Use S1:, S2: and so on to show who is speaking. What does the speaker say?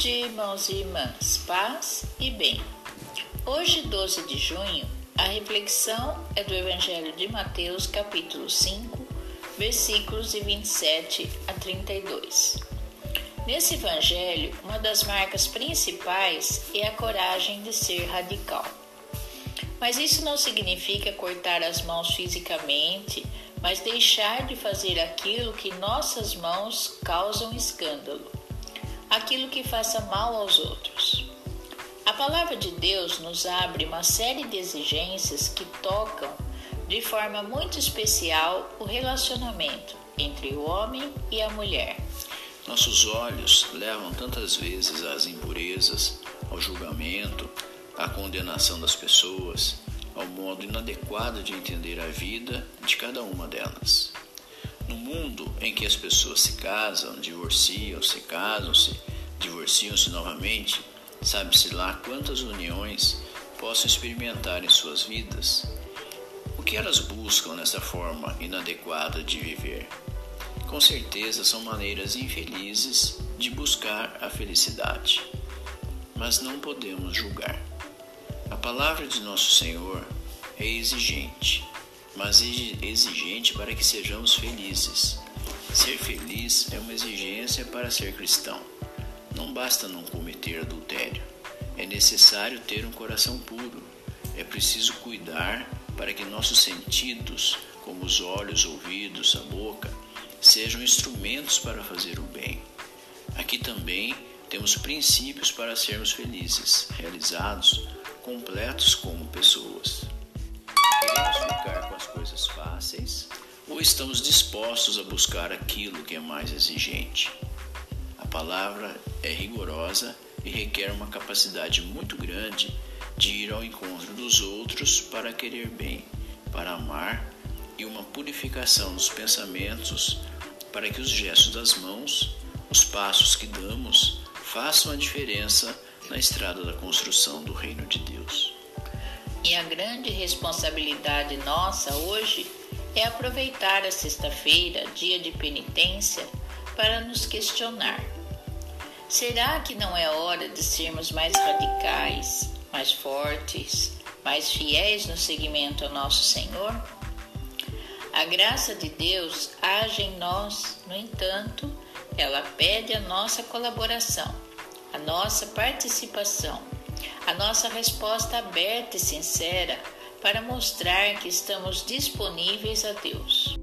S1: dia, irmãos e irmãs, paz e bem. Hoje, 12 de junho, a reflexão é do Evangelho de Mateus, capítulo 5, versículos de 27 a 32. Nesse Evangelho, uma das marcas principais é a coragem de ser radical. Mas isso não significa cortar as mãos fisicamente, mas deixar de fazer aquilo que nossas mãos causam escândalo aquilo que faça mal aos outros. A palavra de Deus nos abre uma série de exigências que tocam de forma muito especial o relacionamento entre o homem e a mulher.
S2: Nossos olhos levam tantas vezes às impurezas, ao julgamento, à condenação das pessoas, ao modo inadequado de entender a vida de cada uma delas. No mundo em que as pessoas se casam, divorciam, se casam-se, divorciam-se novamente, sabe-se lá quantas uniões possam experimentar em suas vidas. O que elas buscam nessa forma inadequada de viver? Com certeza são maneiras infelizes de buscar a felicidade. Mas não podemos julgar. A palavra de nosso Senhor é exigente mas exigente para que sejamos felizes. Ser feliz é uma exigência para ser cristão. Não basta não cometer adultério. É necessário ter um coração puro. É preciso cuidar para que nossos sentidos, como os olhos, ouvidos, a boca, sejam instrumentos para fazer o bem. Aqui também temos princípios para sermos felizes, realizados, completos como pessoas. Queremos ficar com as coisas fáceis ou estamos dispostos a buscar aquilo que é mais exigente? A palavra é rigorosa e requer uma capacidade muito grande de ir ao encontro dos outros para querer bem, para amar e uma purificação dos pensamentos para que os gestos das mãos, os passos que damos, façam a diferença na estrada da construção do reino de Deus.
S1: E a grande responsabilidade nossa hoje é aproveitar a sexta-feira, dia de penitência, para nos questionar: será que não é hora de sermos mais radicais, mais fortes, mais fiéis no seguimento ao nosso Senhor? A graça de Deus age em nós, no entanto, ela pede a nossa colaboração, a nossa participação a nossa resposta aberta e sincera para mostrar que estamos disponíveis a Deus.